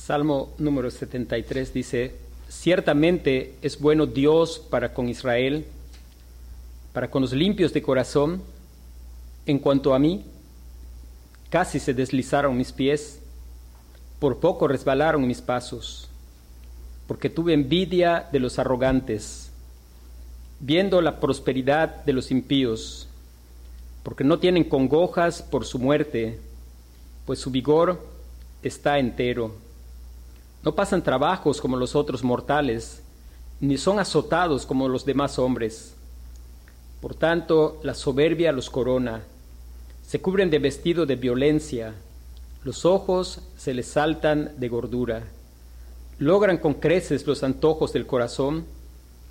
Salmo número 73 dice, ciertamente es bueno Dios para con Israel, para con los limpios de corazón. En cuanto a mí, casi se deslizaron mis pies, por poco resbalaron mis pasos, porque tuve envidia de los arrogantes, viendo la prosperidad de los impíos, porque no tienen congojas por su muerte, pues su vigor está entero. No pasan trabajos como los otros mortales, ni son azotados como los demás hombres. Por tanto, la soberbia los corona, se cubren de vestido de violencia, los ojos se les saltan de gordura, logran con creces los antojos del corazón,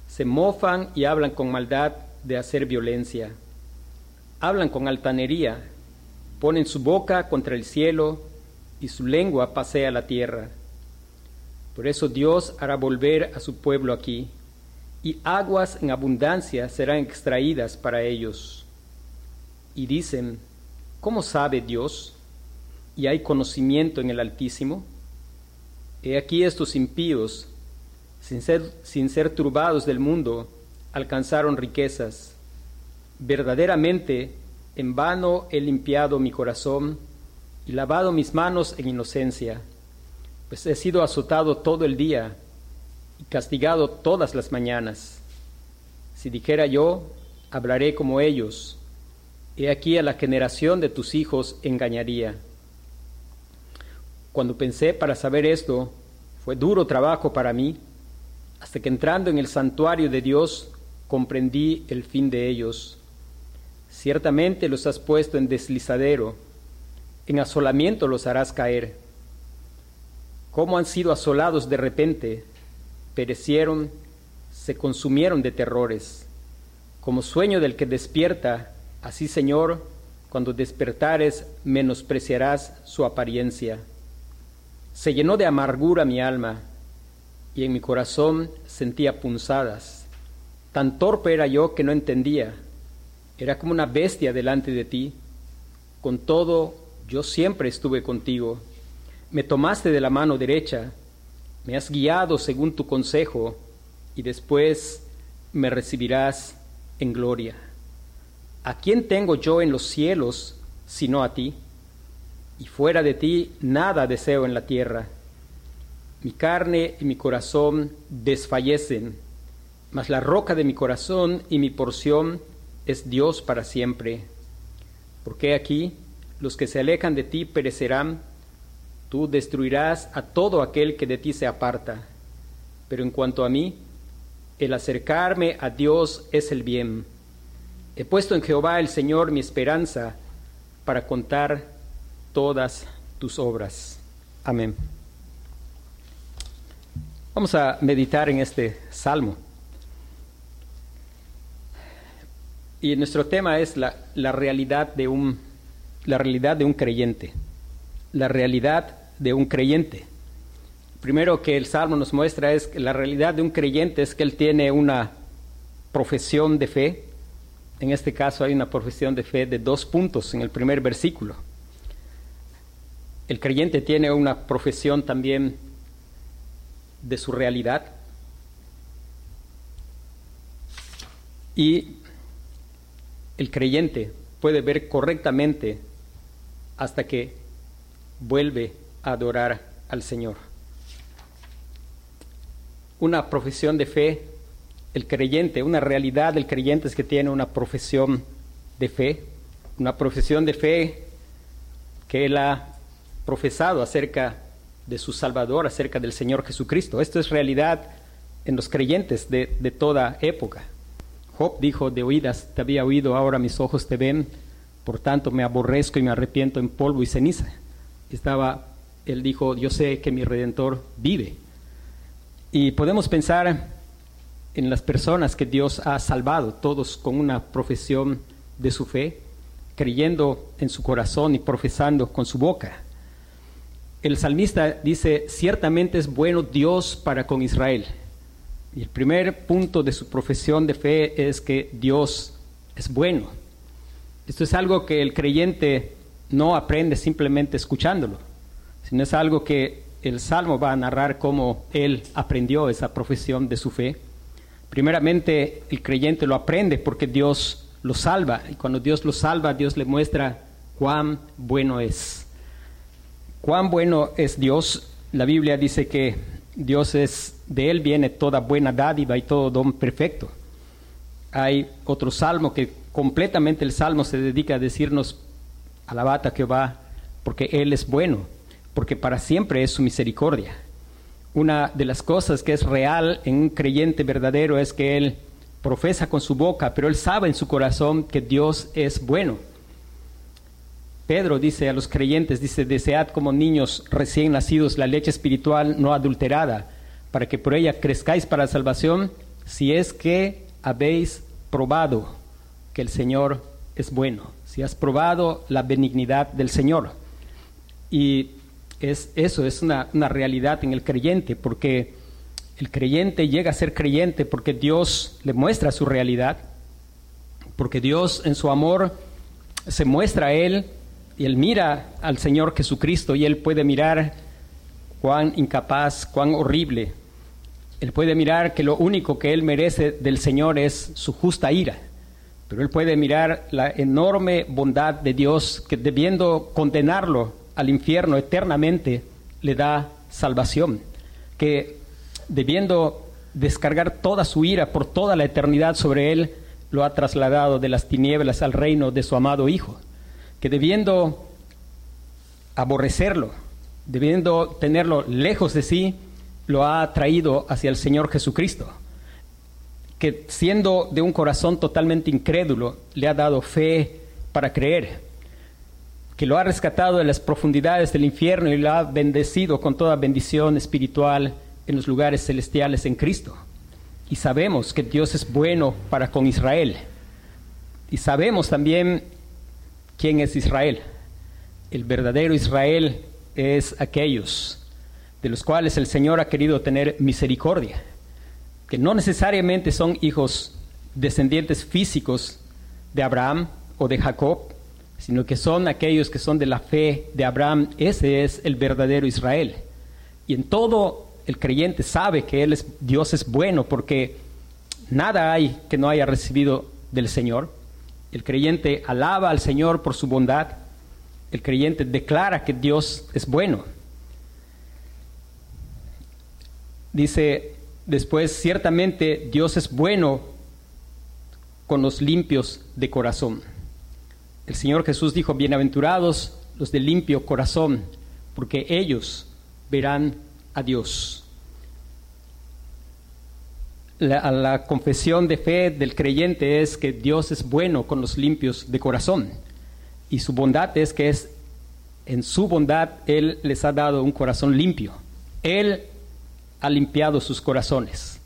se mofan y hablan con maldad de hacer violencia, hablan con altanería, ponen su boca contra el cielo y su lengua pasea la tierra. Por eso Dios hará volver a su pueblo aquí, y aguas en abundancia serán extraídas para ellos. Y dicen, ¿cómo sabe Dios? ¿Y hay conocimiento en el Altísimo? He aquí estos impíos, sin ser, sin ser turbados del mundo, alcanzaron riquezas. Verdaderamente, en vano he limpiado mi corazón y lavado mis manos en inocencia, pues he sido azotado todo el día y castigado todas las mañanas. Si dijera yo, hablaré como ellos, he aquí a la generación de tus hijos engañaría. Cuando pensé para saber esto, fue duro trabajo para mí, hasta que entrando en el santuario de Dios comprendí el fin de ellos. Ciertamente los has puesto en deslizadero, en asolamiento los harás caer. Cómo han sido asolados de repente, perecieron, se consumieron de terrores. Como sueño del que despierta, así Señor, cuando despertares, menospreciarás su apariencia. Se llenó de amargura mi alma, y en mi corazón sentía punzadas. Tan torpe era yo que no entendía. Era como una bestia delante de ti. Con todo yo siempre estuve contigo. Me tomaste de la mano derecha, me has guiado según tu consejo, y después me recibirás en gloria. ¿A quién tengo yo en los cielos sino a ti? Y fuera de ti nada deseo en la tierra. Mi carne y mi corazón desfallecen, mas la roca de mi corazón y mi porción es Dios para siempre. Porque aquí los que se alejan de ti perecerán, tú destruirás a todo aquel que de ti se aparta. Pero en cuanto a mí, el acercarme a Dios es el bien. He puesto en Jehová el Señor mi esperanza para contar todas tus obras. Amén. Vamos a meditar en este salmo. Y nuestro tema es la, la realidad de un la realidad de un creyente. La realidad de un creyente. Primero que el Salmo nos muestra es que la realidad de un creyente es que él tiene una profesión de fe. En este caso hay una profesión de fe de dos puntos en el primer versículo. El creyente tiene una profesión también de su realidad. Y el creyente puede ver correctamente hasta que vuelve adorar al Señor. Una profesión de fe, el creyente, una realidad del creyente es que tiene una profesión de fe, una profesión de fe que él ha profesado acerca de su Salvador, acerca del Señor Jesucristo. Esto es realidad en los creyentes de, de toda época. Job dijo, de oídas te había oído, ahora mis ojos te ven por tanto me aborrezco y me arrepiento en polvo y ceniza. Estaba, él dijo, yo sé que mi redentor vive. Y podemos pensar en las personas que Dios ha salvado, todos con una profesión de su fe, creyendo en su corazón y profesando con su boca. El salmista dice, ciertamente es bueno Dios para con Israel. Y el primer punto de su profesión de fe es que Dios es bueno. Esto es algo que el creyente no aprende simplemente escuchándolo, sino es algo que el Salmo va a narrar cómo él aprendió esa profesión de su fe. Primeramente, el creyente lo aprende porque Dios lo salva. Y cuando Dios lo salva, Dios le muestra cuán bueno es. Cuán bueno es Dios. La Biblia dice que Dios es, de Él viene toda buena dádiva y todo don perfecto. Hay otro salmo que completamente el salmo se dedica a decirnos, alabata que va, porque Él es bueno, porque para siempre es su misericordia una de las cosas que es real en un creyente verdadero es que él profesa con su boca, pero él sabe en su corazón que Dios es bueno. Pedro dice a los creyentes, dice, desead como niños recién nacidos la leche espiritual no adulterada, para que por ella crezcáis para la salvación, si es que habéis probado que el Señor es bueno, si has probado la benignidad del Señor. Y es eso, es una, realidad en el creyente, porque el creyente llega a ser creyente porque Dios le muestra su realidad, porque Dios en su amor se muestra a Él y Él mira al Señor Jesucristo y Él puede mirar cuán incapaz, cuán horrible. Él puede mirar que lo único que Él merece del Señor es su justa ira, pero Él puede mirar la enorme bondad de Dios que debiendo condenarlo al infierno eternamente, le da salvación, que debiendo descargar toda su ira por toda la eternidad sobre él, lo ha trasladado de las tinieblas al reino de su amado Hijo, que debiendo aborrecerlo, debiendo tenerlo lejos de sí, lo ha traído hacia el Señor Jesucristo, que siendo de un corazón totalmente incrédulo, le ha dado fe para creer, que lo ha rescatado de las profundidades del infierno y lo ha bendecido con toda bendición espiritual en los lugares celestiales en Cristo. Y sabemos que Dios es bueno para con Israel. Y sabemos también quién es Israel. El verdadero Israel es aquellos de los cuales el Señor ha querido tener misericordia, que no necesariamente son hijos descendientes físicos de Abraham o de Jacob, sino que son aquellos que son de la fe de Abraham. Ese es el verdadero Israel. Y en todo el creyente sabe que él Dios es bueno porque nada hay que no haya recibido del Señor. El creyente alaba al Señor por su bondad. El creyente declara que Dios es bueno. Dice después, ciertamente Dios es bueno con los limpios de corazón. El Señor Jesús dijo, bienaventurados los de limpio corazón, porque ellos verán a Dios. La, la, confesión de fe del creyente es que Dios es bueno con los limpios de corazón. Y su bondad es que en su bondad Él les ha dado un corazón limpio. Él ha limpiado sus corazones.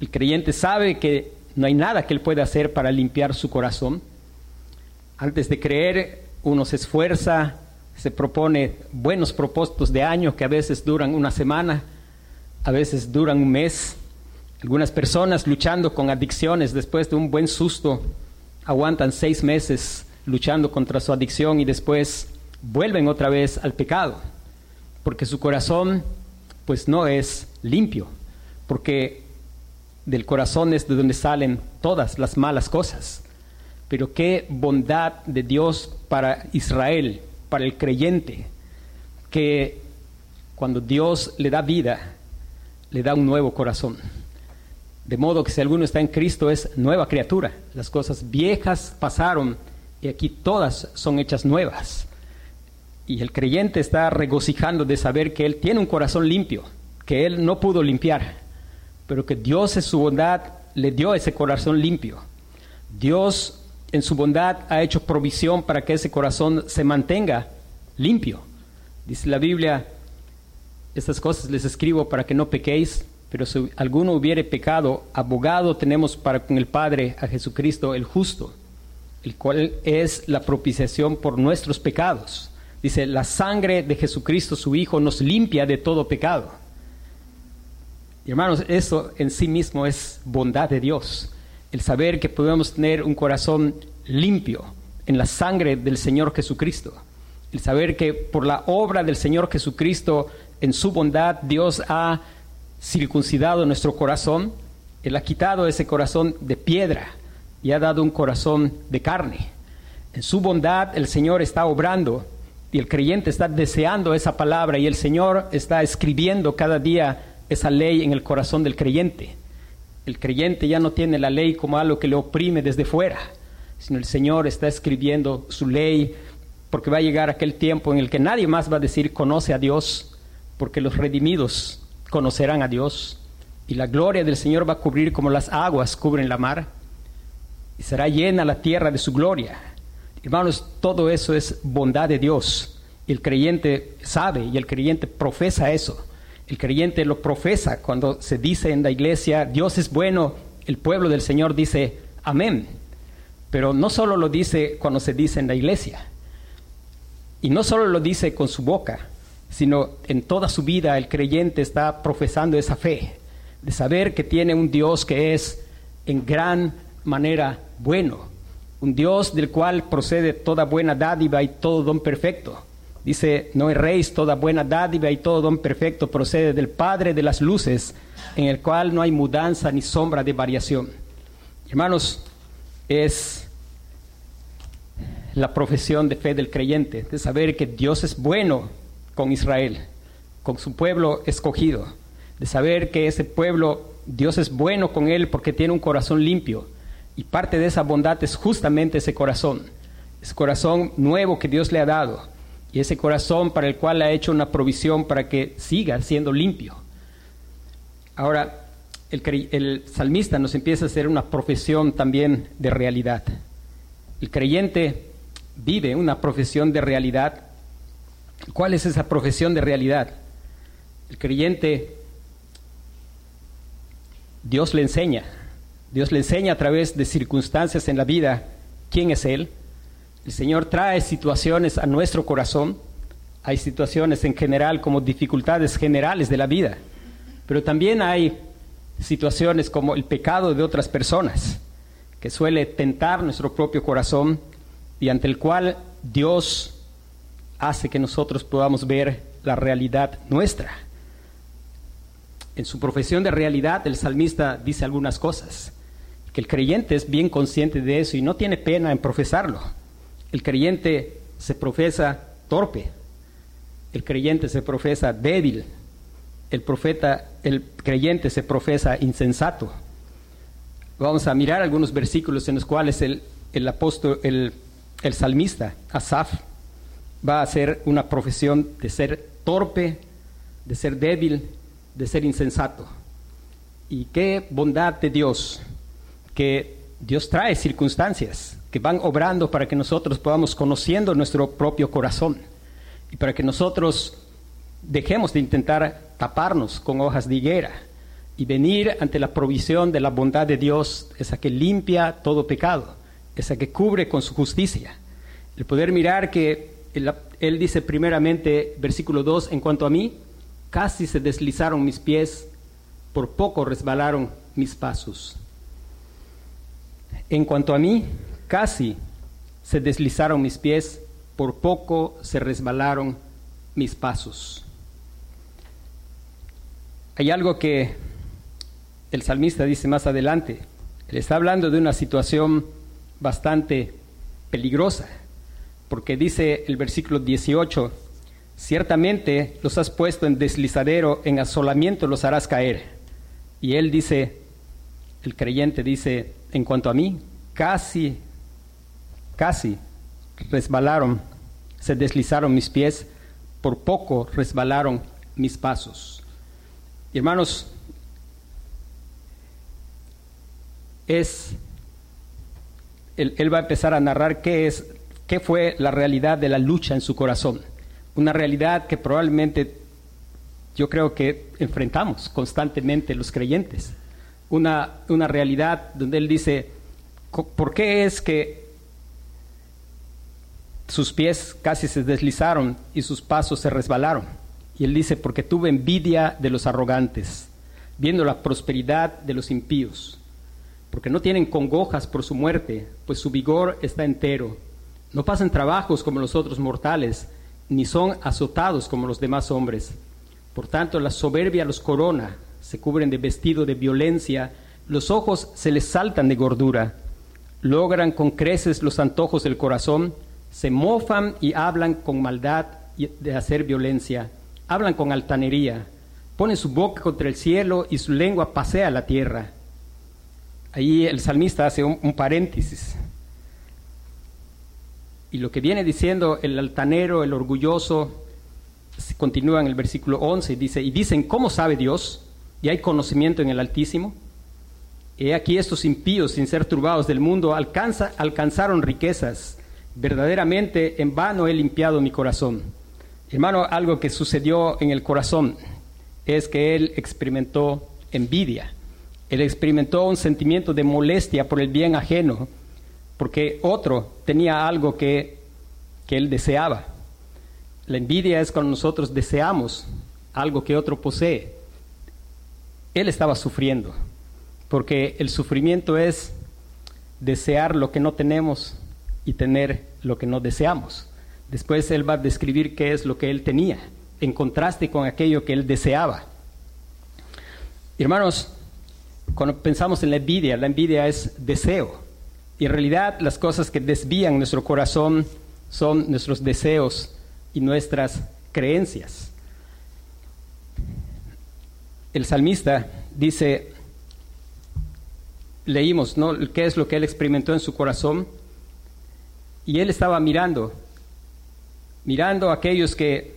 El creyente sabe que no hay nada que Él pueda hacer para limpiar su corazón antes de creer, uno se esfuerza, se propone buenos propósitos de año que a veces duran una semana, a veces duran un mes. Algunas personas luchando con adicciones después de un buen susto aguantan seis meses luchando contra su adicción y después vuelven otra vez al pecado, porque su corazón pues no es limpio, porque del corazón es de donde salen todas las malas cosas. Pero qué bondad de Dios para Israel, para el creyente, que cuando Dios le da vida, le da un nuevo corazón. De modo que si alguno está en Cristo es nueva criatura. Las cosas viejas pasaron y aquí todas son hechas nuevas. Y el creyente está regocijando de saber que él tiene un corazón limpio, que él no pudo limpiar, pero que Dios en su bondad le dio ese corazón limpio. Dios en su bondad ha hecho provisión para que ese corazón se mantenga limpio. Dice la Biblia, estas cosas les escribo para que no pequéis, pero si alguno hubiere pecado, abogado tenemos para con el Padre a Jesucristo el justo, el cual es la propiciación por nuestros pecados. Dice, la sangre de Jesucristo, su Hijo, nos limpia de todo pecado. Y hermanos, eso en sí mismo es bondad de Dios el saber que podemos tener un corazón limpio en la sangre del Señor Jesucristo. el saber que por la obra del Señor Jesucristo, en su bondad, Dios ha circuncidado nuestro corazón, Él ha quitado ese corazón de piedra y ha dado un corazón de carne. En su bondad el Señor está obrando y el creyente está deseando esa palabra y el Señor está escribiendo cada día esa ley en el corazón del creyente. El creyente ya no tiene la ley como algo que le oprime desde fuera, sino el Señor está escribiendo su ley porque va a llegar aquel tiempo en el que nadie más va a decir conoce a Dios, porque los redimidos conocerán a Dios y la gloria del Señor va a cubrir como las aguas cubren la mar y será llena la tierra de su gloria. Hermanos, todo eso es bondad de Dios. El creyente sabe y el creyente profesa eso. El creyente lo profesa cuando se dice en la iglesia, Dios es bueno, el pueblo del Señor dice, amén. Pero no solo lo dice cuando se dice en la iglesia, y no solo lo dice con su boca, sino en toda su vida el creyente está profesando esa fe, de saber que tiene un Dios que es en gran manera bueno, un Dios del cual procede toda buena dádiva y todo don perfecto. Dice, no erréis, toda buena dádiva y todo don perfecto procede del Padre de las luces, en el cual no hay mudanza ni sombra de variación. Hermanos, es la profesión de fe del creyente, de saber que Dios es bueno con Israel, con su pueblo escogido, de saber que ese pueblo, Dios es bueno con él porque tiene un corazón limpio, y parte de esa bondad es justamente ese corazón, ese corazón nuevo que Dios le ha dado y ese corazón para el cual ha hecho una provisión para que siga siendo limpio. Ahora, el, salmista nos empieza a hacer una profesión también de realidad. El creyente vive una profesión de realidad. ¿Cuál es esa profesión de realidad? El creyente, Dios le enseña, Dios le enseña a través de circunstancias en la vida quién es Él. El Señor trae situaciones a nuestro corazón. Hay situaciones en general como dificultades generales de la vida, pero también hay situaciones como el pecado de otras personas, que suele tentar nuestro propio corazón y ante el cual Dios hace que nosotros podamos ver la realidad nuestra. En su profesión de realidad, el salmista dice algunas cosas que el creyente es bien consciente de eso y no tiene pena en profesarlo. El creyente se profesa torpe, el creyente se profesa débil, el profeta, el creyente se profesa insensato. Vamos a mirar algunos versículos en los cuales el, el apóstol, el, el salmista, Asaf, va a hacer una profesión de ser torpe, de ser débil, de ser insensato. Y qué bondad de Dios que Dios trae circunstancias van obrando para que nosotros podamos conociendo nuestro propio corazón y para que nosotros dejemos de intentar taparnos con hojas de higuera y venir ante la provisión de la bondad de Dios, esa que limpia todo pecado, esa que cubre con su justicia. El poder mirar que él, él dice primeramente, versículo 2, en cuanto a mí, casi se deslizaron mis pies, por poco resbalaron mis pasos. En cuanto a mí, casi se deslizaron mis pies, por poco se resbalaron mis pasos. Hay algo que el salmista dice más adelante. Él está hablando de una situación bastante peligrosa, porque dice el versículo 18, ciertamente los has puesto en deslizadero, en asolamiento los harás caer. Y él dice, el creyente dice, en cuanto a mí, casi, casi resbalaron, se deslizaron mis pies, por poco resbalaron mis pasos. hermanos, es, él, va a empezar a narrar qué es, qué fue la realidad de la lucha en su corazón. Una realidad que probablemente yo creo que enfrentamos constantemente los creyentes una, una realidad donde él dice, ¿por qué es que sus pies casi se deslizaron y sus pasos se resbalaron? Y él dice, porque tuve envidia de los arrogantes, viendo la prosperidad de los impíos, porque no tienen congojas por su muerte, pues su vigor está entero. No pasan trabajos como los otros mortales, ni son azotados como los demás hombres. Por tanto, la soberbia los corona, se cubren de vestido de violencia, los ojos se les saltan de gordura, logran con creces los antojos del corazón, se mofan y hablan con maldad de hacer violencia, hablan con altanería, ponen su boca contra el cielo y su lengua pasea la tierra. Ahí el salmista hace un, paréntesis. Y lo que viene diciendo el altanero, el orgulloso, continúa en el versículo 11 y dice, y dicen, ¿cómo sabe Dios? ¿Y hay conocimiento en el Altísimo? He aquí estos impíos, sin ser turbados del mundo, alcanza, alcanzaron riquezas. Verdaderamente en vano he limpiado mi corazón. Hermano, algo que sucedió en el corazón es que él experimentó envidia. Él experimentó un sentimiento de molestia por el bien ajeno, porque otro tenía algo que, que él deseaba. La envidia es cuando nosotros deseamos algo que otro posee. Él estaba sufriendo, porque el sufrimiento es desear lo que no tenemos y tener lo que no deseamos. Después él va a describir qué es lo que él tenía, en contraste con aquello que él deseaba. Hermanos, cuando pensamos en la envidia, la envidia es deseo. Y en realidad las cosas que desvían nuestro corazón son nuestros deseos y nuestras creencias. El salmista dice, leímos, ¿no? ¿Qué es lo que él experimentó en su corazón? Y él estaba mirando, mirando a aquellos que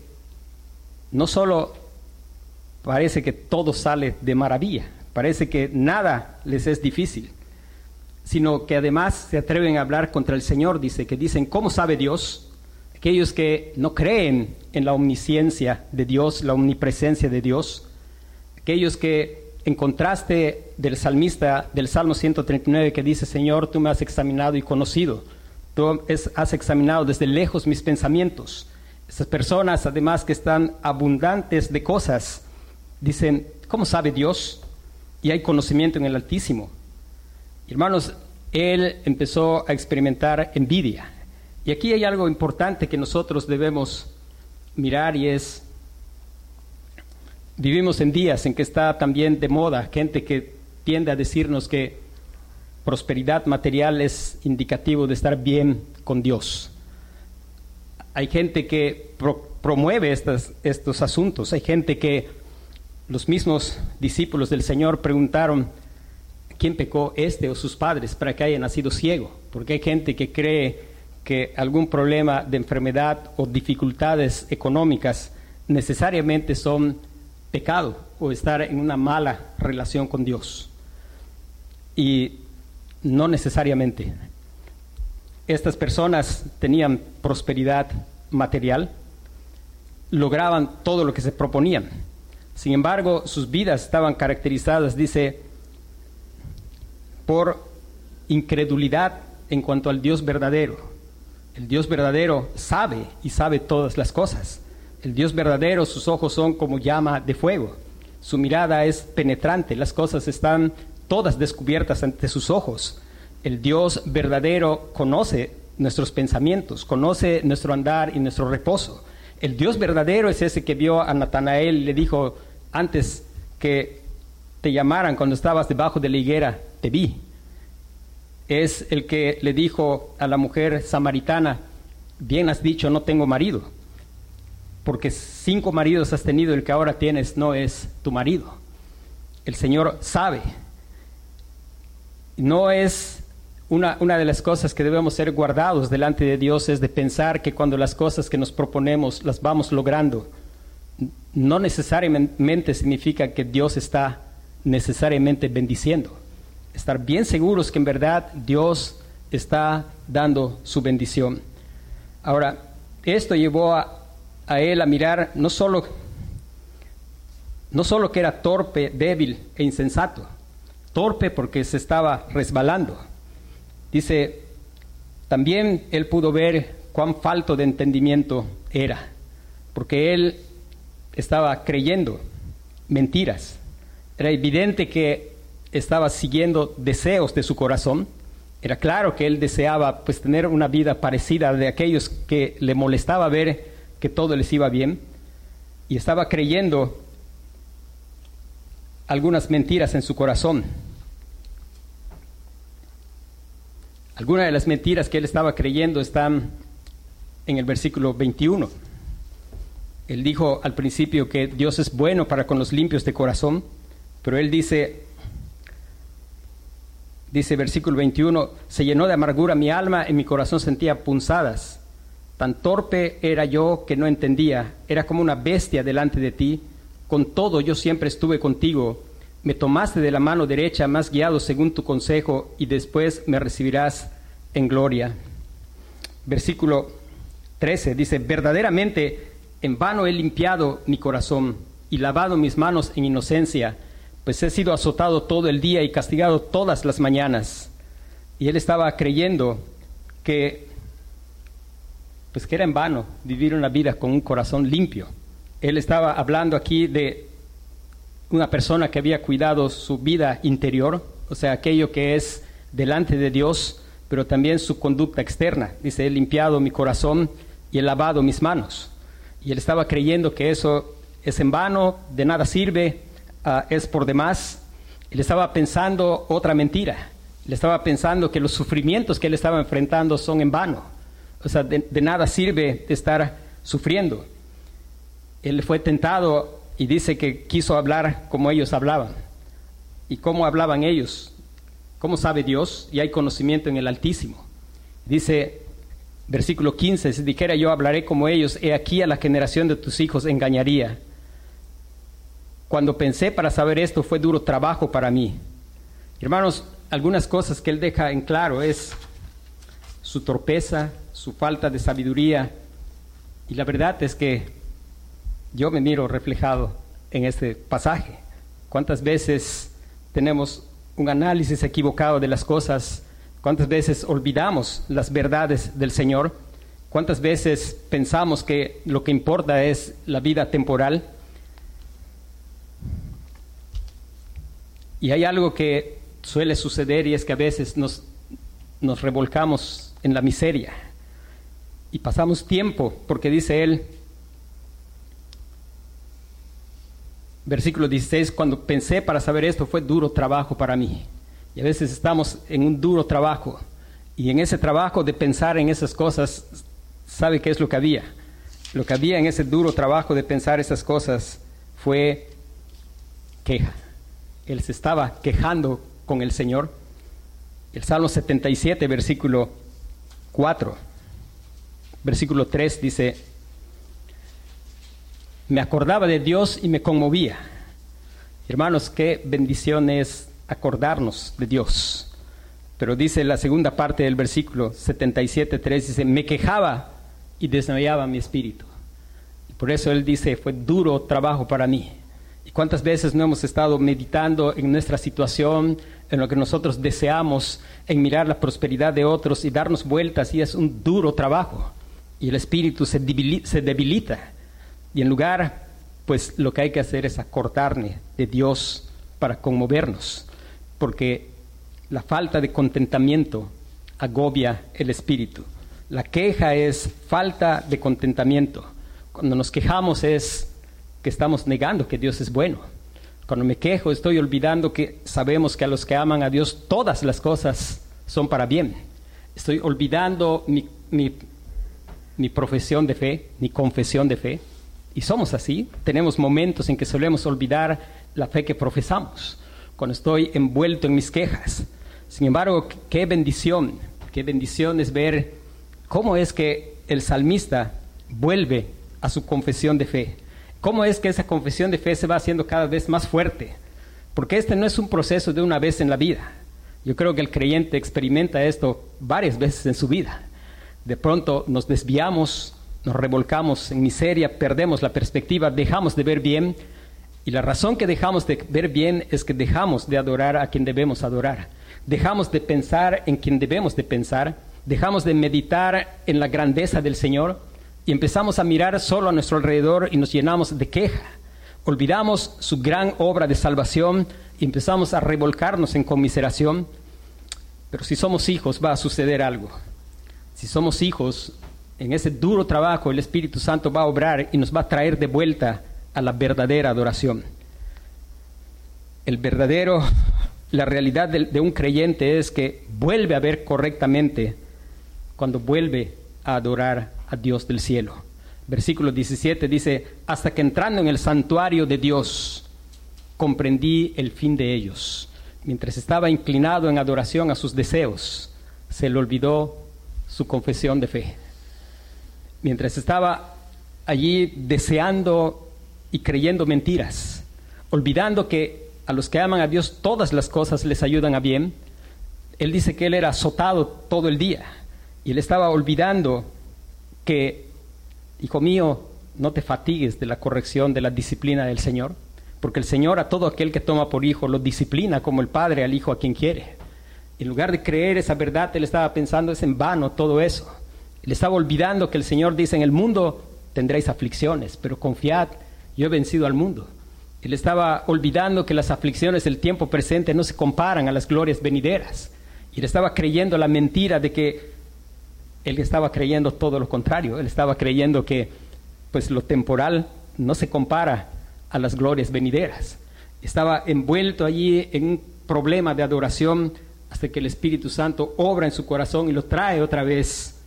no solo parece que todo sale de maravilla, parece que nada les es difícil, sino que además se atreven a hablar contra el Señor, dice, que dicen, ¿cómo sabe Dios? Aquellos que no creen en la omnisciencia de Dios, la omnipresencia de Dios, aquellos que en contraste del salmista del Salmo 139 que dice, Señor, tú me has examinado y conocido, tú has examinado desde lejos mis pensamientos. Estas personas, además que están abundantes de cosas, dicen, ¿cómo sabe Dios? Y hay conocimiento en el Altísimo. Hermanos, él empezó a experimentar envidia. Y aquí hay algo importante que nosotros debemos mirar y es, vivimos en días en que está también de moda gente que tiende a decirnos que prosperidad material es indicativo de estar bien con Dios. Hay gente que promueve estos asuntos, hay gente que los mismos discípulos del Señor preguntaron, quién pecó este o sus padres para que haya nacido ciego, porque hay gente que cree que algún problema de enfermedad o dificultades económicas necesariamente son pecado o estar en una mala relación con Dios. Y no necesariamente. Estas personas tenían prosperidad material, lograban todo lo que se proponían. Sin embargo, sus vidas estaban caracterizadas, dice, por incredulidad en cuanto al Dios verdadero. El Dios verdadero sabe y sabe todas las cosas. El Dios verdadero, sus ojos son como llama de fuego. Su mirada es penetrante, las cosas están todas descubiertas ante sus ojos. El Dios verdadero conoce nuestros pensamientos, conoce nuestro andar y nuestro reposo. El Dios verdadero es ese que vio a Natanael y le dijo antes que te llamaran cuando estabas debajo de la higuera, te vi. Es el que le dijo a la mujer samaritana, bien has dicho, no tengo marido, porque cinco maridos has tenido, el que ahora tienes no es tu marido. El Señor sabe. No es una, una, de las cosas que debemos ser guardados delante de Dios es de pensar que cuando las cosas que nos proponemos las vamos logrando, no necesariamente significa que Dios está necesariamente bendiciendo. Estar bien seguros que en verdad Dios está dando su bendición. Ahora, esto llevó a, a él a mirar no solo, no solo que era torpe, débil e insensato, torpe porque se estaba resbalando. Dice, también él pudo ver cuán falto de entendimiento era, porque él estaba creyendo mentiras. Era evidente que estaba siguiendo deseos de su corazón. Era claro que él deseaba pues tener una vida parecida de aquellos que le molestaba ver que todo les iba bien y estaba creyendo algunas mentiras en su corazón. Algunas de las mentiras que él estaba creyendo están en el versículo 21. Él dijo al principio que Dios es bueno para con los limpios de corazón, pero él dice, dice versículo 21, se llenó de amargura mi alma, y mi corazón sentía punzadas. Tan torpe era yo que no entendía, era como una bestia delante de ti. Con todo yo siempre estuve contigo me tomaste de la mano derecha, más guiado según tu consejo, y después me recibirás en gloria. Versículo 13 dice, verdaderamente en vano he limpiado mi corazón y lavado mis manos en inocencia, pues he sido azotado todo el día y castigado todas las mañanas. Y él estaba creyendo que pues que era en vano vivir una vida con un corazón limpio. Él estaba hablando aquí de una persona que había cuidado su vida interior, o sea, aquello que es delante de Dios, pero también su conducta externa. Dice, he limpiado mi corazón y he lavado mis manos. Y él estaba creyendo que eso es en vano, de nada sirve, ah, es por demás. Él estaba pensando otra mentira. Le estaba pensando que los sufrimientos que él estaba enfrentando son en vano. O sea, de, de nada sirve estar sufriendo. Él fue tentado y dice que quiso hablar como ellos hablaban. ¿Y cómo hablaban ellos? ¿Cómo sabe Dios? Y hay conocimiento en el Altísimo. Dice, versículo 15, si dijera yo hablaré como ellos, he aquí a la generación de tus hijos engañaría. Cuando pensé para saber esto fue duro trabajo para mí. Hermanos, algunas cosas que él deja en claro es su torpeza, su falta de sabiduría. Y la verdad es que yo me miro reflejado en este pasaje. ¿Cuántas veces tenemos un análisis equivocado de las cosas? ¿Cuántas veces olvidamos las verdades del Señor? ¿Cuántas veces pensamos que lo que importa es la vida temporal? Y hay algo que suele suceder y es que a veces nos, nos revolcamos en la miseria y pasamos tiempo, porque dice él, versículo 16, cuando pensé para saber esto fue duro trabajo para mí. Y a veces estamos en un duro trabajo. Y en ese trabajo de pensar en esas cosas, ¿sabe qué es lo que había? Lo que había en ese duro trabajo de pensar esas cosas fue queja. Él se estaba quejando con el Señor. El Salmo 77, versículo 4, versículo 3 dice, me acordaba de Dios y me conmovía. Hermanos, qué bendición es acordarnos de Dios. Pero dice la segunda parte del versículo 77.3, dice, me quejaba y desmayaba mi espíritu. Y por eso él dice, fue duro trabajo para mí. ¿Y cuántas veces no hemos estado meditando en nuestra situación, en lo que nosotros deseamos, en mirar la prosperidad de otros y darnos vueltas? Y es un duro trabajo. Y el espíritu se debilita. Y en lugar, pues lo que hay que hacer es acordarme de Dios para conmovernos, porque la falta de contentamiento agobia el espíritu. La queja es falta de contentamiento. Cuando nos quejamos es que estamos negando que Dios es bueno. Cuando me quejo estoy olvidando que sabemos que a los que aman a Dios todas las cosas son para bien. Estoy olvidando mi, mi, mi profesión de fe, mi confesión de fe. Y somos así, tenemos momentos en que solemos olvidar la fe que profesamos, cuando estoy envuelto en mis quejas. Sin embargo, qué bendición, qué bendición es ver cómo es que el salmista vuelve a su confesión de fe, cómo es que esa confesión de fe se va haciendo cada vez más fuerte, porque este no es un proceso de una vez en la vida. Yo creo que el creyente experimenta esto varias veces en su vida. De pronto nos desviamos nos revolcamos en miseria, perdemos la perspectiva, dejamos de ver bien. Y la razón que dejamos de ver bien es que dejamos de adorar a quien debemos adorar. Dejamos de pensar en quien debemos de pensar. Dejamos de meditar en la grandeza del Señor y empezamos a mirar solo a nuestro alrededor y nos llenamos de queja. Olvidamos su gran obra de salvación y empezamos a revolcarnos en conmiseración. Pero si somos hijos va a suceder algo. Si somos hijos en ese duro trabajo el Espíritu Santo va a obrar y nos va a traer de vuelta a la verdadera adoración. El verdadero, la realidad de, un creyente es que vuelve a ver correctamente cuando vuelve a adorar a Dios del cielo. Versículo 17 dice, hasta que entrando en el santuario de Dios, comprendí el fin de ellos. Mientras estaba inclinado en adoración a sus deseos, se le olvidó su confesión de fe. Mientras estaba allí deseando y creyendo mentiras, olvidando que a los que aman a Dios todas las cosas les ayudan a bien, él dice que él era azotado todo el día y él estaba olvidando que, hijo mío, no te fatigues de la corrección de la disciplina del Señor, porque el Señor a todo aquel que toma por hijo lo disciplina como el Padre al hijo a quien quiere. En lugar de creer esa verdad, él estaba pensando es en vano todo eso. Él estaba olvidando que el Señor dice en el mundo tendréis aflicciones, pero confiad, yo he vencido al mundo. Él estaba olvidando que las aflicciones del tiempo presente no se comparan a las glorias venideras. Y él estaba creyendo la mentira de que él estaba creyendo todo lo contrario. Él estaba creyendo que pues lo temporal no se compara a las glorias venideras. Estaba envuelto allí en un problema de adoración hasta que el Espíritu Santo obra en su corazón y lo trae otra vez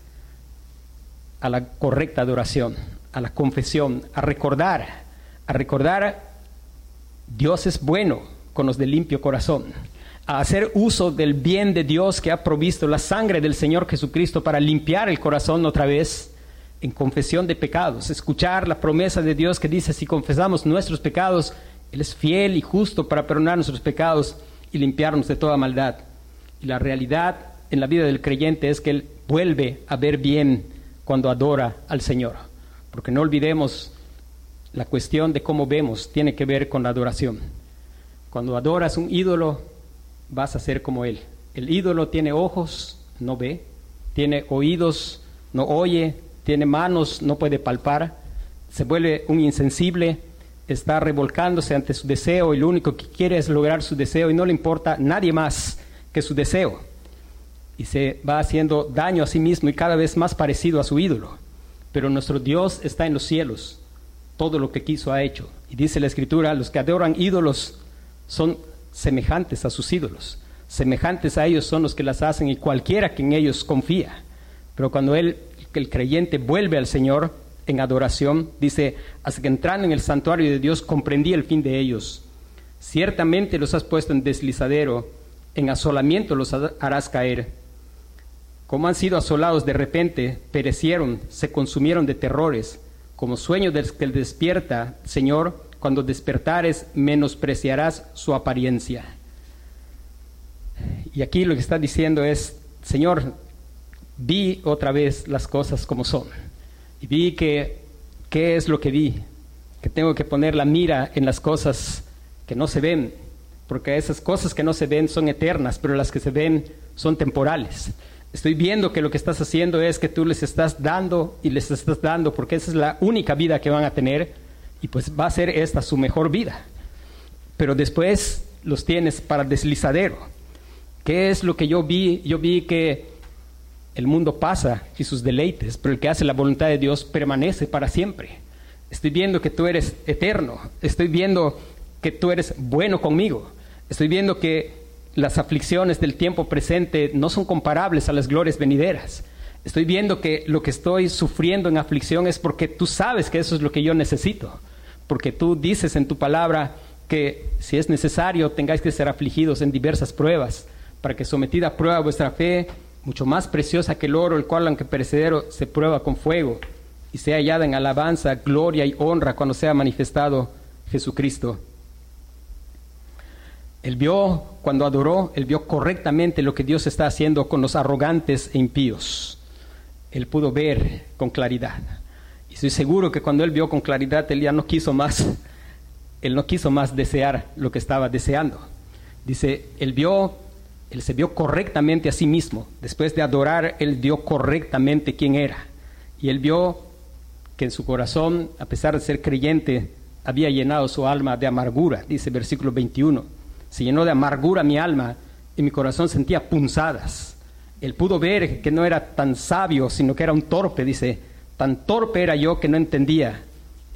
a la correcta adoración, a la confesión, a recordar, a recordar Dios es bueno con los de limpio corazón, a hacer uso del bien de Dios que ha provisto la sangre del Señor Jesucristo para limpiar el corazón otra vez en confesión de pecados, escuchar la promesa de Dios que dice si confesamos nuestros pecados, Él es fiel y justo para perdonar nuestros pecados y limpiarnos de toda maldad. Y la realidad en la vida del creyente es que Él vuelve a ver bien cuando adora al Señor. Porque no olvidemos la cuestión de cómo vemos tiene que ver con la adoración. Cuando adoras un ídolo, vas a ser como él. El ídolo tiene ojos, no ve, tiene oídos, no oye, tiene manos, no puede palpar, se vuelve un insensible, está revolcándose ante su deseo y lo único que quiere es lograr su deseo y no le importa nadie más que su deseo. Y se va haciendo daño a sí mismo y cada vez más parecido a su ídolo. Pero nuestro Dios está en los cielos todo lo que quiso ha hecho. Y dice la escritura, los que adoran ídolos son semejantes a sus ídolos. Semejantes a ellos son los que las hacen y cualquiera que en ellos confía. Pero cuando el creyente vuelve al Señor en adoración, dice, hasta que entrando en el santuario de Dios comprendí el fin de ellos. Ciertamente los has puesto en deslizadero, en asolamiento los harás caer. Como han sido asolados de repente, perecieron, se consumieron de terrores como sueño del que despierta, Señor, cuando despertares menospreciarás su apariencia. Y aquí lo que está diciendo es, Señor, vi otra vez las cosas como son. Y vi que, ¿qué es lo que vi? Que tengo que poner la mira en las cosas que no se ven, porque esas cosas que no se ven son eternas, pero las que se ven son temporales. Estoy viendo que lo que estás haciendo es que tú les estás dando y les estás dando porque esa es la única vida que van a tener y pues va a ser esta su mejor vida. Pero después los tienes para deslizadero. ¿Qué es lo que yo vi? Yo vi que el mundo pasa y sus deleites, pero el que hace la voluntad de Dios permanece para siempre. Estoy viendo que tú eres eterno. Estoy viendo que tú eres bueno conmigo. Estoy viendo que las aflicciones del tiempo presente no son comparables a las glorias venideras. Estoy viendo que lo que estoy sufriendo en aflicción es porque tú sabes que eso es lo que yo necesito. Porque tú dices en tu palabra que si es necesario tengáis que ser afligidos en diversas pruebas, para que sometida a prueba vuestra fe, mucho más preciosa que el oro, el cual aunque perecedero se prueba con fuego, y sea hallada en alabanza, gloria y honra cuando sea manifestado Jesucristo. Él vio, cuando adoró, él vio correctamente lo que Dios está haciendo con los arrogantes e impíos. Él pudo ver con claridad. Y estoy seguro que cuando él vio con claridad, él ya no quiso más, él no quiso más desear lo que estaba deseando. Dice, él vio, él se vio correctamente a sí mismo. Después de adorar, él vio correctamente quién era. Y él vio que en su corazón, a pesar de ser creyente, había llenado su alma de amargura, dice versículo 21 se llenó de amargura mi alma y mi corazón sentía punzadas. Él pudo ver que no era tan sabio, sino que era un torpe, dice, tan torpe era yo que no entendía.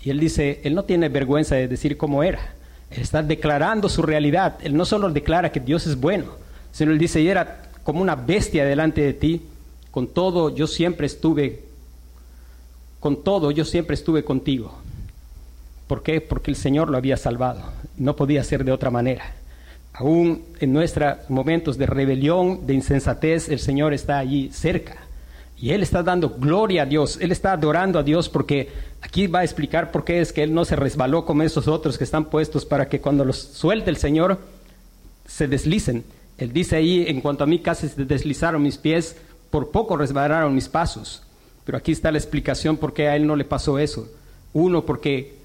Y él dice, él no tiene vergüenza de decir cómo era. Él está declarando su realidad. Él no solo declara que Dios es bueno, sino él dice, y era como una bestia delante de ti. Con todo, yo siempre estuve, con todo, yo siempre estuve contigo. ¿Por qué? Porque el Señor lo había salvado. No podía ser de otra manera. Aún en nuestros momentos de rebelión, de insensatez, el Señor está allí cerca. Y Él está dando gloria a Dios, Él está adorando a Dios porque aquí va a explicar por qué es que Él no se resbaló como esos otros que están puestos para que cuando los suelte el Señor se deslicen. Él dice ahí, en cuanto a mí casi se deslizaron mis pies, por poco resbalaron mis pasos. Pero aquí está la explicación por qué a Él no le pasó eso. Uno, porque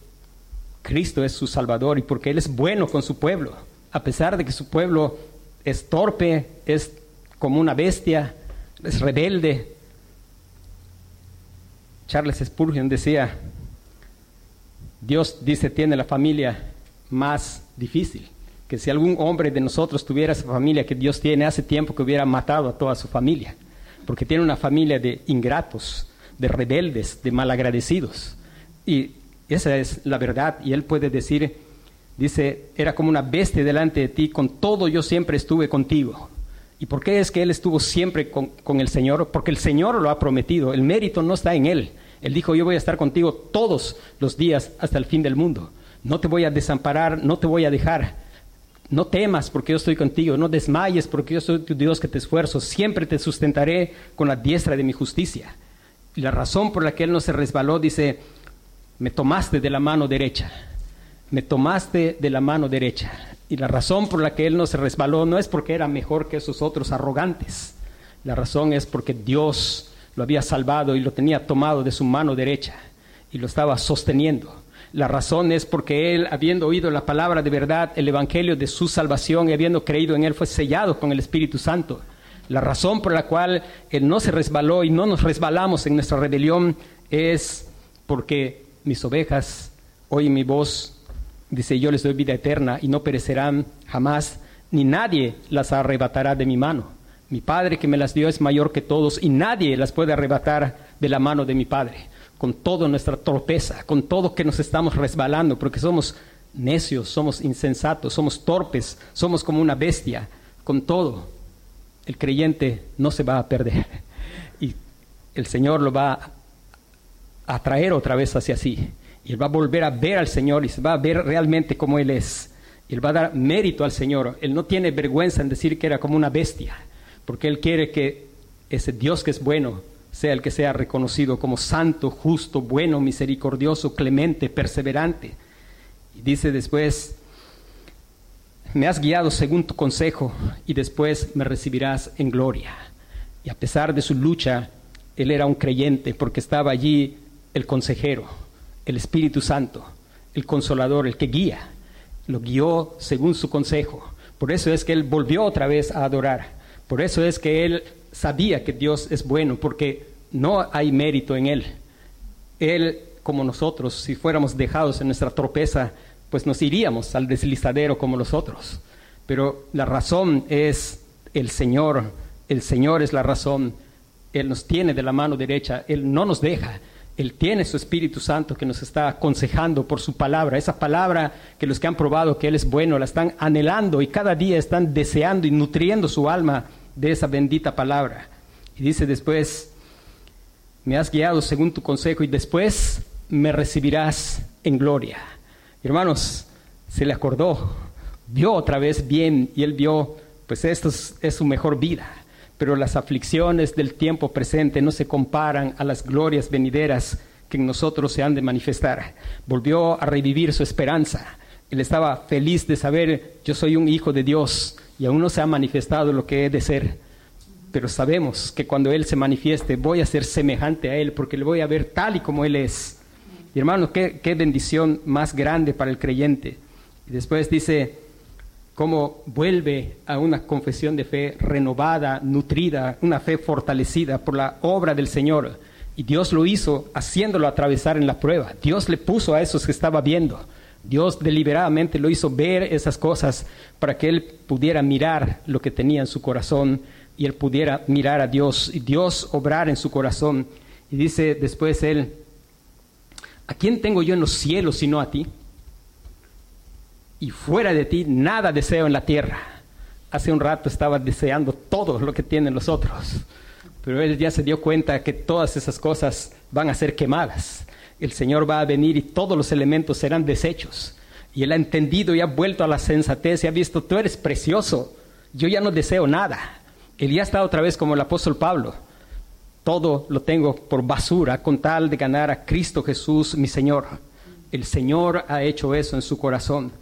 Cristo es su Salvador y porque Él es bueno con su pueblo. A pesar de que su pueblo es torpe, es como una bestia, es rebelde. Charles Spurgeon decía, Dios dice tiene la familia más difícil, que si algún hombre de nosotros tuviera esa familia que Dios tiene, hace tiempo que hubiera matado a toda su familia, porque tiene una familia de ingratos, de rebeldes, de malagradecidos. Y esa es la verdad. Y él puede decir, dice, era como una bestia delante de ti, con todo yo siempre estuve contigo. ¿Y por qué es que él estuvo siempre con, el Señor? Porque el Señor lo ha prometido, el mérito no está en él. Él dijo, yo voy a estar contigo todos los días hasta el fin del mundo. No te voy a desamparar, no te voy a dejar. No temas porque yo estoy contigo, no desmayes porque yo soy tu Dios que te esfuerzo, siempre te sustentaré con la diestra de mi justicia. Y la razón por la que él no se resbaló, dice, me tomaste de la mano derecha, me tomaste de la mano derecha. Y la razón por la que él no se resbaló no es porque era mejor que esos otros arrogantes, la razón es porque Dios lo había salvado y lo tenía tomado de su mano derecha y lo estaba sosteniendo. La razón es porque él, habiendo oído la palabra de verdad, el evangelio de su salvación y habiendo creído en él, fue sellado con el Espíritu Santo. La razón por la cual él no se resbaló y no nos resbalamos en nuestra rebelión es porque mis ovejas oyen mi voz, dice, yo les doy vida eterna y no perecerán jamás, ni nadie las arrebatará de mi mano. Mi Padre que me las dio es mayor que todos y nadie las puede arrebatar de la mano de mi Padre. Con toda nuestra torpeza, con todo que nos estamos resbalando, porque somos necios, somos insensatos, somos torpes, somos como una bestia, con todo, el creyente no se va a perder. Y el Señor lo va atraer otra vez hacia sí. Y él va a volver a ver al Señor y se va a ver realmente como Él es. Y él va a dar mérito al Señor. Él no tiene vergüenza en decir que era como una bestia, porque Él quiere que ese Dios que es bueno sea el que sea reconocido como santo, justo, bueno, misericordioso, clemente, perseverante. Y dice después, me has guiado según tu consejo y después me recibirás en gloria. Y a pesar de su lucha, él era un creyente porque estaba allí el consejero, el Espíritu Santo, el consolador, el que guía. Lo guió según su consejo. Por eso es que él volvió otra vez a adorar. Por eso es que él sabía que Dios es bueno, porque no hay mérito en él. Él, como nosotros, si fuéramos dejados en nuestra tropeza, pues nos iríamos al deslizadero como los otros. Pero la razón es el Señor. El Señor es la razón. Él nos tiene de la mano derecha. Él no nos deja. Él tiene su Espíritu Santo que nos está aconsejando por su palabra, esa palabra que los que han probado que Él es bueno la están anhelando y cada día están deseando y nutriendo su alma de esa bendita palabra. Y dice después, me has guiado según tu consejo y después me recibirás en gloria. Hermanos, se le acordó, vio otra vez bien y él vio, pues esto es su mejor vida pero las aflicciones del tiempo presente no se comparan a las glorias venideras que en nosotros se han de manifestar. Volvió a revivir su esperanza. Él estaba feliz de saber, yo soy un hijo de Dios y aún no se ha manifestado lo que he de ser. Pero sabemos que cuando Él se manifieste voy a ser semejante a Él porque le voy a ver tal y como Él es. Y hermano, qué, qué bendición más grande para el creyente. Y después dice, cómo vuelve a una confesión de fe renovada, nutrida, una fe fortalecida por la obra del Señor. Y Dios lo hizo haciéndolo atravesar en la prueba. Dios le puso a esos que estaba viendo. Dios deliberadamente lo hizo ver esas cosas para que él pudiera mirar lo que tenía en su corazón y él pudiera mirar a Dios y Dios obrar en su corazón. Y dice después él, ¿a quién tengo yo en los cielos sino a ti? Y fuera de ti nada deseo en la tierra. Hace un rato estaba deseando todo lo que tienen los otros, pero él ya se dio cuenta que todas esas cosas van a ser quemadas. El Señor va a venir y todos los elementos serán desechos. Y él ha entendido y ha vuelto a la sensatez y ha visto, tú eres precioso, yo ya no deseo nada. Él ya está otra vez como el apóstol Pablo. Todo lo tengo por basura con tal de ganar a Cristo Jesús, mi Señor. El Señor ha hecho eso en su corazón.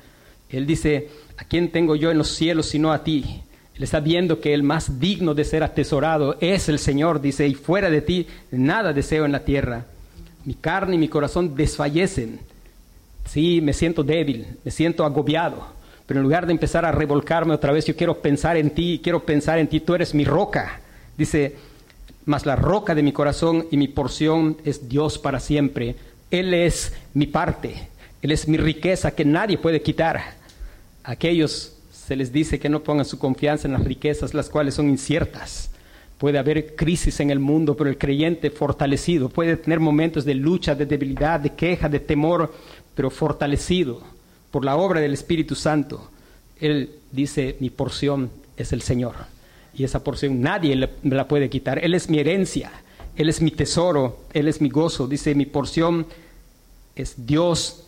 Él dice, ¿a quién tengo yo en los cielos sino a ti? Él está viendo que el más digno de ser atesorado es el Señor, dice, y fuera de ti nada deseo en la tierra. Mi carne y mi corazón desfallecen. Sí, me siento débil, me siento agobiado, pero en lugar de empezar a revolcarme otra vez, yo quiero pensar en ti, quiero pensar en ti, tú eres mi roca. Dice, mas la roca de mi corazón y mi porción es Dios para siempre. Él es mi parte, Él es mi riqueza que nadie puede quitar. Aquellos se les dice que no pongan su confianza en las riquezas, las cuales son inciertas. Puede haber crisis en el mundo, pero el creyente fortalecido puede tener momentos de lucha, de debilidad, de queja, de temor, pero fortalecido por la obra del Espíritu Santo. Él dice, mi porción es el Señor. Y esa porción nadie me la puede quitar. Él es mi herencia, Él es mi tesoro, Él es mi gozo. Dice, mi porción es Dios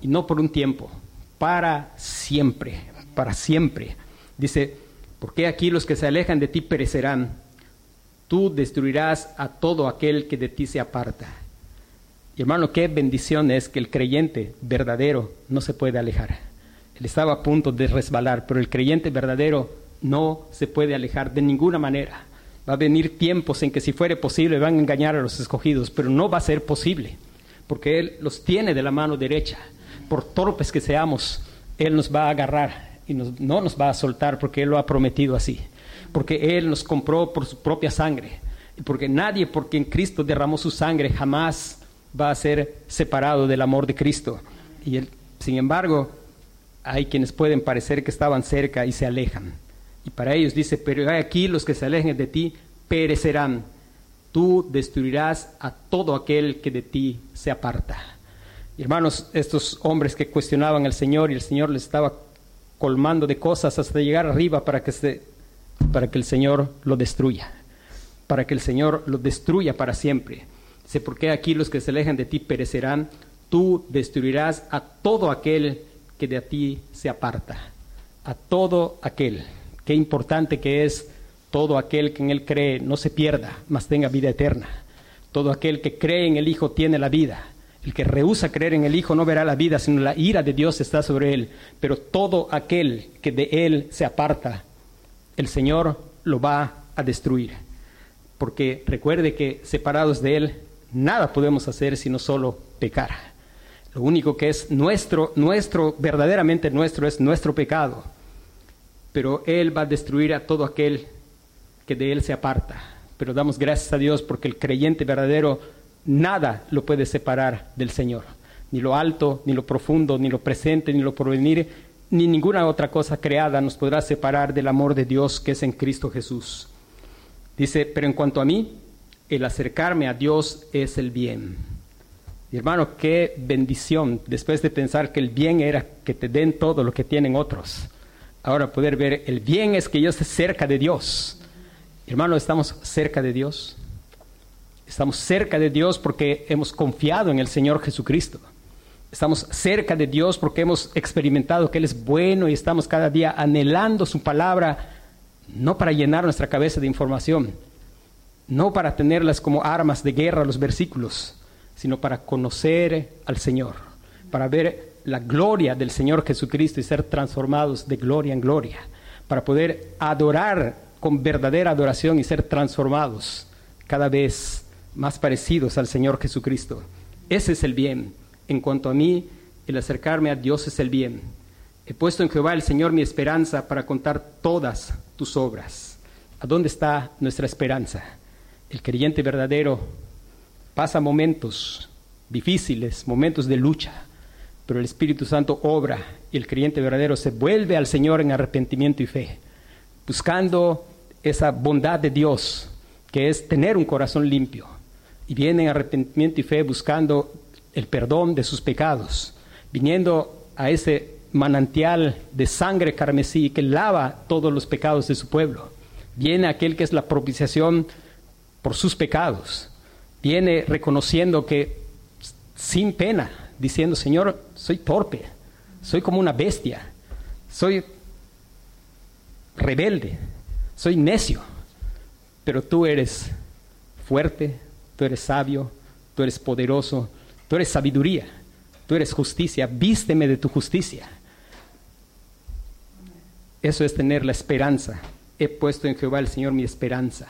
y no por un tiempo, para siempre, para siempre. Dice, porque aquí los que se alejan de ti perecerán. Tú destruirás a todo aquel que de ti se aparta. Y hermano, qué bendición es que el creyente verdadero no se puede alejar. Él estaba a punto de resbalar, pero el creyente verdadero no se puede alejar de ninguna manera. Va a venir tiempos en que si fuere posible van a engañar a los escogidos, pero no va a ser posible, porque Él los tiene de la mano derecha. Por torpes que seamos, Él nos va a agarrar y no nos va a soltar porque Él lo ha prometido así, porque Él nos compró por su propia sangre, y porque nadie por quien Cristo derramó su sangre jamás va a ser separado del amor de Cristo. Y él, sin embargo, hay quienes pueden parecer que estaban cerca y se alejan. Y para ellos dice, pero hay aquí los que se alejen de ti perecerán. Tú destruirás a todo aquel que de ti se aparta. Hermanos, estos hombres que cuestionaban al Señor y el Señor les estaba colmando de cosas hasta llegar arriba para que, se, para que el Señor lo destruya, para que el Señor lo destruya para siempre. Dice, porque aquí los que se alejan de ti perecerán, tú destruirás a todo aquel que de ti se aparta, a todo aquel. Qué importante que es todo aquel que en él cree no se pierda, mas tenga vida eterna. Todo aquel que cree en el Hijo tiene la vida. El que rehúsa creer en el Hijo no verá la vida, sino la ira de Dios está sobre él. Pero todo aquel que de él se aparta, el Señor lo va a destruir. Porque recuerde que separados de él nada podemos hacer sino solo pecar. Lo único que es nuestro, nuestro, verdaderamente nuestro, es nuestro pecado. Pero Él va a destruir a todo aquel que de Él se aparta. Pero damos gracias a Dios porque el creyente verdadero nada lo puede separar del Señor. Ni lo alto, ni lo profundo, ni lo presente, ni lo porvenir, ni ninguna otra cosa creada nos podrá separar del amor de Dios que es en Cristo Jesús. Dice, pero en cuanto a mí, el acercarme a Dios es el bien. Mi hermano, qué bendición después de pensar que el bien era que te den todo lo que tienen otros. Ahora poder ver el bien es que yo esté cerca de Dios. Hermano, estamos cerca de Dios. Estamos cerca de Dios porque hemos confiado en el Señor Jesucristo. Estamos cerca de Dios porque hemos experimentado que Él es bueno y estamos cada día anhelando su palabra, no para llenar nuestra cabeza de información, no para tenerlas como armas de guerra los versículos, sino para conocer al Señor, para ver la gloria del Señor Jesucristo y ser transformados de gloria en gloria, para poder adorar con verdadera adoración y ser transformados cada vez más parecidos al Señor Jesucristo. Ese es el bien. En cuanto a mí, el acercarme a Dios es el bien. He puesto en Jehová el Señor mi esperanza para contar todas tus obras. ¿A dónde está nuestra esperanza? El creyente verdadero pasa momentos difíciles, momentos de lucha, pero el Espíritu Santo obra y el creyente verdadero se vuelve al Señor en arrepentimiento y fe, buscando esa bondad de Dios, que es tener un corazón limpio, y viene en arrepentimiento y fe buscando el perdón de sus pecados, viniendo a ese manantial de sangre carmesí que lava todos los pecados de su pueblo. Viene aquel que es la propiciación por sus pecados. Viene reconociendo que sin pena, diciendo, Señor, soy torpe, soy como una bestia, soy rebelde, soy necio, pero tú eres fuerte, tú eres sabio, tú eres poderoso, tú eres sabiduría, tú eres justicia, vísteme de tu justicia. Eso es tener la esperanza. He puesto en Jehová el Señor mi esperanza.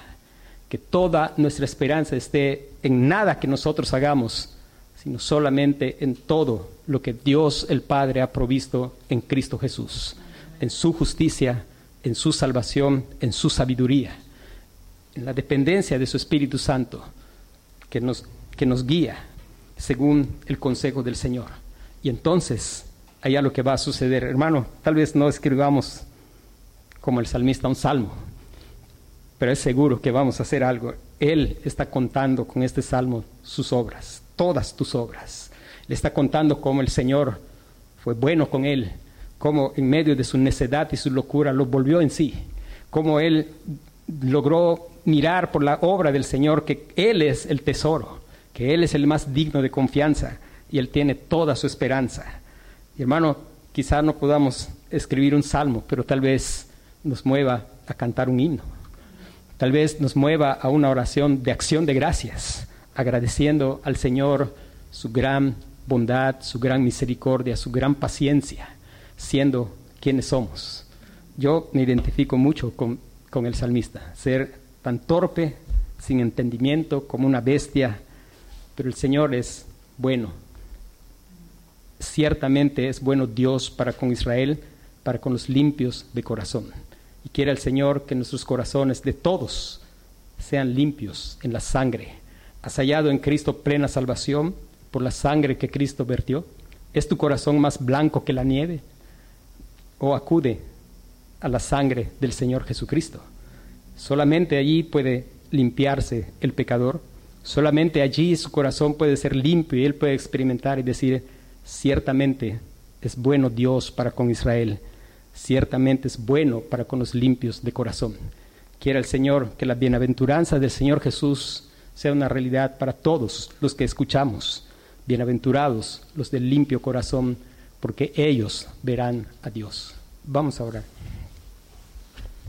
Que toda nuestra esperanza esté en nada que nosotros hagamos, sino solamente en todo lo que Dios el Padre ha provisto en Cristo Jesús, en su justicia, en su salvación, en su sabiduría, en la dependencia de su Espíritu Santo, que nos, que nos guía según el consejo del Señor. Y entonces, allá lo que va a suceder, hermano, tal vez no escribamos como el salmista un salmo, pero es seguro que vamos a hacer algo. Él está contando con este salmo sus obras, todas tus obras. Le está contando cómo el Señor fue bueno con él, cómo en medio de su necedad y su locura lo volvió en sí, cómo él logró mirar por la obra del Señor que Él es el tesoro, que Él es el más digno de confianza y Él tiene toda su esperanza. Y hermano, quizá no podamos escribir un salmo, pero tal vez nos mueva a cantar un himno. Tal vez nos mueva a una oración de acción de gracias, agradeciendo al Señor su gran bondad, su gran misericordia, su gran paciencia, siendo quienes somos. Yo me identifico mucho con, con el salmista, ser tan torpe, sin entendimiento, como una bestia, pero el Señor es bueno. Ciertamente es bueno Dios para con Israel, para con los limpios de corazón. Y quiere el Señor que nuestros corazones de todos sean limpios en la sangre. ¿Has hallado en Cristo plena salvación por la sangre que Cristo vertió? ¿Es tu corazón más blanco que la nieve? ¿O acude a la sangre del Señor Jesucristo? Solamente allí puede limpiarse el pecador. Solamente allí su corazón puede ser limpio y él puede experimentar y decir, ciertamente es bueno Dios para con Israel, ciertamente es bueno para con los limpios de corazón. Quiera el Señor que la bienaventuranza del Señor Jesús sea una realidad para todos los que escuchamos. Bienaventurados los del limpio corazón, porque ellos verán a Dios. Vamos a orar.